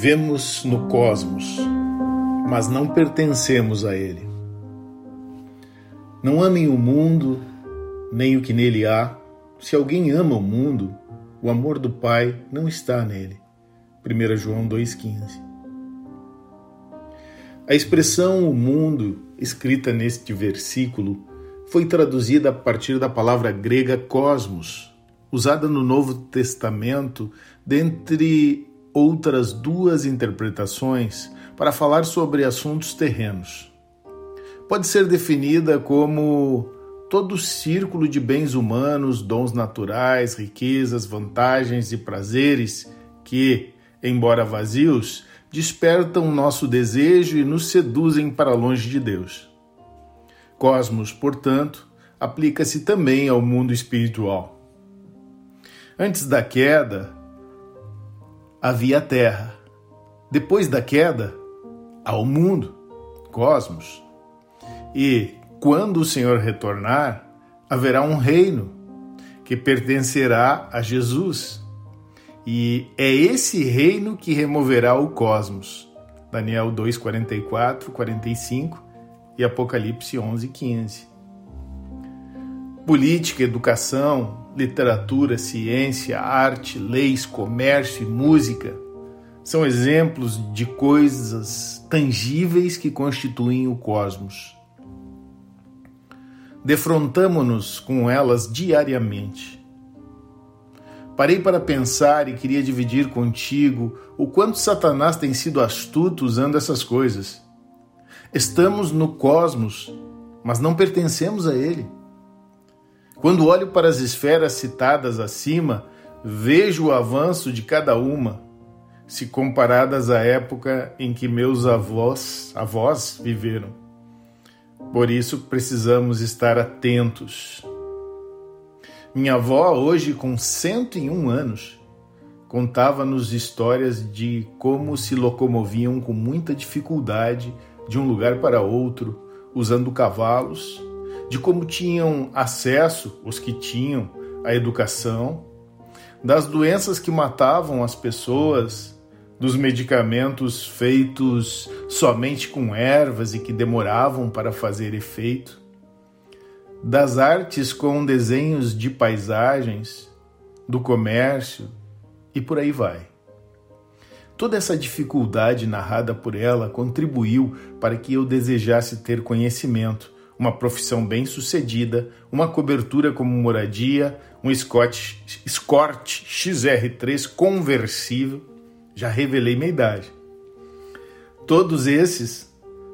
Vivemos no cosmos, mas não pertencemos a ele. Não amem o mundo, nem o que nele há. Se alguém ama o mundo, o amor do Pai não está nele. 1 João 2,15 A expressão o mundo, escrita neste versículo, foi traduzida a partir da palavra grega cosmos, usada no Novo Testamento dentre outras duas interpretações para falar sobre assuntos terrenos. Pode ser definida como todo círculo de bens humanos, dons naturais, riquezas, vantagens e prazeres que, embora vazios, despertam nosso desejo e nos seduzem para longe de Deus. Cosmos, portanto, aplica-se também ao mundo espiritual. Antes da queda, havia a Terra. Depois da queda, há o mundo, cosmos. E quando o Senhor retornar, haverá um reino que pertencerá a Jesus. E é esse reino que removerá o cosmos. Daniel 2, 44, 45 e Apocalipse 11, 15. Política, educação, literatura, ciência, arte, leis, comércio e música são exemplos de coisas tangíveis que constituem o cosmos. Defrontamo-nos com elas diariamente. Parei para pensar e queria dividir contigo o quanto Satanás tem sido astuto usando essas coisas. Estamos no cosmos, mas não pertencemos a ele. Quando olho para as esferas citadas acima, vejo o avanço de cada uma, se comparadas à época em que meus avós, avós viveram. Por isso precisamos estar atentos. Minha avó, hoje com 101 anos, contava-nos histórias de como se locomoviam com muita dificuldade de um lugar para outro, usando cavalos de como tinham acesso os que tinham à educação, das doenças que matavam as pessoas, dos medicamentos feitos somente com ervas e que demoravam para fazer efeito, das artes com desenhos de paisagens, do comércio e por aí vai. Toda essa dificuldade narrada por ela contribuiu para que eu desejasse ter conhecimento uma profissão bem-sucedida, uma cobertura como moradia, um Scott, Escort XR3 conversível. Já revelei minha idade. Todos esses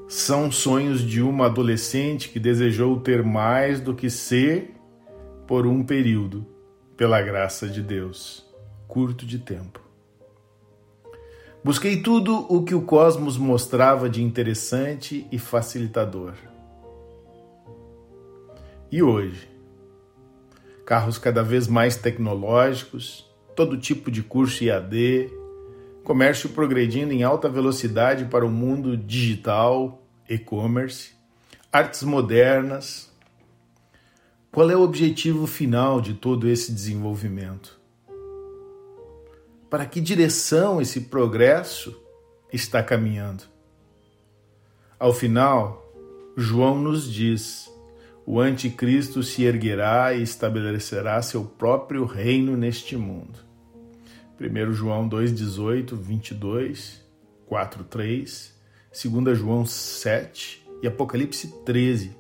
são sonhos de uma adolescente que desejou ter mais do que ser por um período, pela graça de Deus, curto de tempo. Busquei tudo o que o cosmos mostrava de interessante e facilitador. E hoje? Carros cada vez mais tecnológicos, todo tipo de curso IAD, comércio progredindo em alta velocidade para o mundo digital, e-commerce, artes modernas. Qual é o objetivo final de todo esse desenvolvimento? Para que direção esse progresso está caminhando? Ao final, João nos diz o anticristo se erguerá e estabelecerá seu próprio reino neste mundo. 1 João 2,18, 22, 4, 3, 2 João 7 e Apocalipse 13.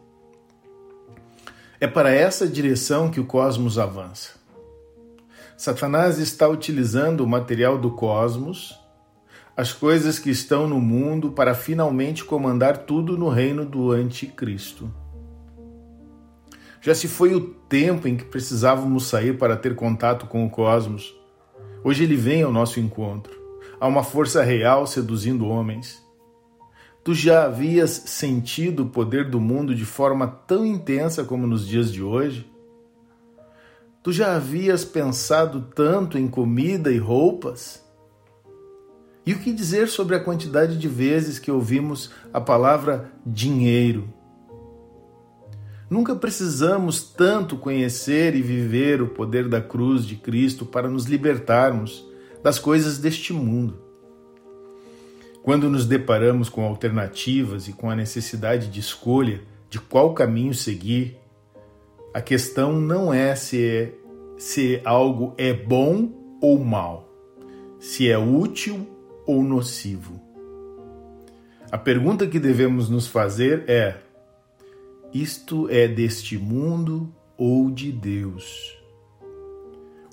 É para essa direção que o cosmos avança. Satanás está utilizando o material do cosmos, as coisas que estão no mundo, para finalmente comandar tudo no reino do anticristo. Já se foi o tempo em que precisávamos sair para ter contato com o cosmos. Hoje ele vem ao nosso encontro. Há uma força real seduzindo homens. Tu já havias sentido o poder do mundo de forma tão intensa como nos dias de hoje? Tu já havias pensado tanto em comida e roupas? E o que dizer sobre a quantidade de vezes que ouvimos a palavra dinheiro? Nunca precisamos tanto conhecer e viver o poder da cruz de Cristo para nos libertarmos das coisas deste mundo. Quando nos deparamos com alternativas e com a necessidade de escolha de qual caminho seguir, a questão não é se, é, se algo é bom ou mal, se é útil ou nocivo. A pergunta que devemos nos fazer é: isto é deste mundo ou de Deus?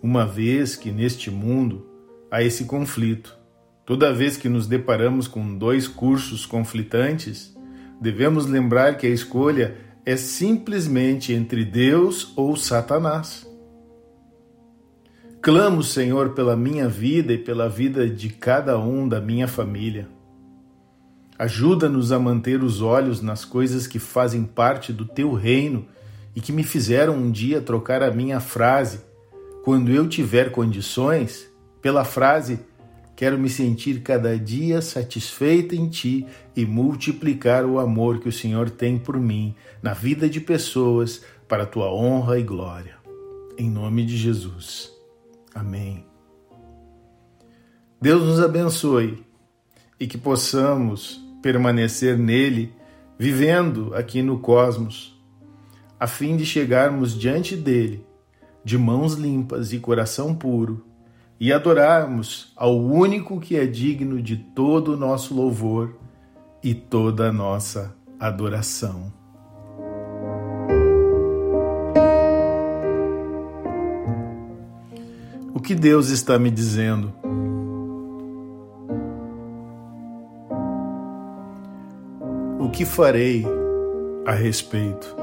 Uma vez que neste mundo há esse conflito, toda vez que nos deparamos com dois cursos conflitantes, devemos lembrar que a escolha é simplesmente entre Deus ou Satanás. Clamo, Senhor, pela minha vida e pela vida de cada um da minha família. Ajuda-nos a manter os olhos nas coisas que fazem parte do teu reino e que me fizeram um dia trocar a minha frase, quando eu tiver condições, pela frase Quero me sentir cada dia satisfeita em Ti e multiplicar o amor que o Senhor tem por mim na vida de pessoas para a Tua honra e glória. Em nome de Jesus. Amém. Deus nos abençoe e que possamos permanecer nele, vivendo aqui no cosmos, a fim de chegarmos diante dele de mãos limpas e coração puro e adorarmos ao único que é digno de todo o nosso louvor e toda a nossa adoração. O que Deus está me dizendo? Que farei a respeito?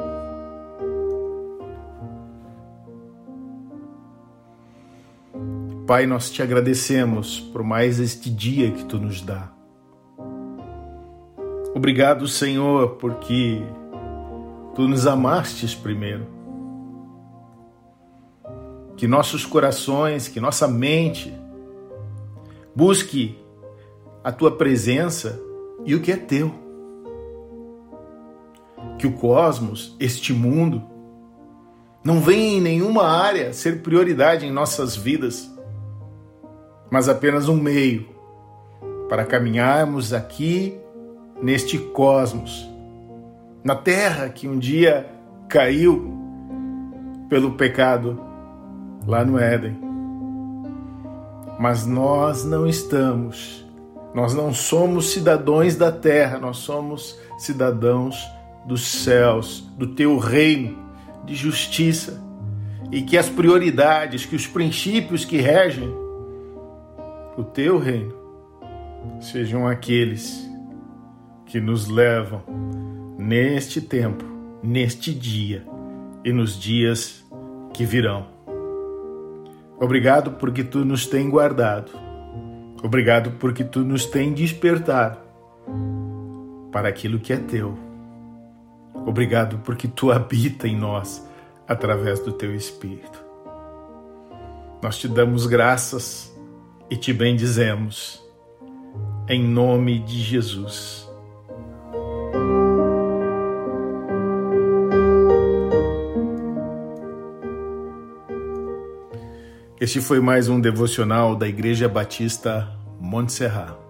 Pai, nós te agradecemos por mais este dia que tu nos dá. Obrigado, Senhor, porque tu nos amastes primeiro. Que nossos corações, que nossa mente busque a tua presença e o que é teu. Que o cosmos, este mundo, não venha em nenhuma área ser prioridade em nossas vidas mas apenas um meio para caminharmos aqui neste cosmos, na terra que um dia caiu pelo pecado lá no Éden. Mas nós não estamos, nós não somos cidadãos da terra, nós somos cidadãos dos céus, do teu reino de justiça, e que as prioridades, que os princípios que regem o teu reino sejam aqueles que nos levam neste tempo, neste dia e nos dias que virão. Obrigado porque tu nos tem guardado. Obrigado porque tu nos tem despertado para aquilo que é teu. Obrigado porque tu habita em nós através do teu espírito. Nós te damos graças e te bendizemos, em nome de Jesus. Este foi mais um devocional da Igreja Batista Montserrat.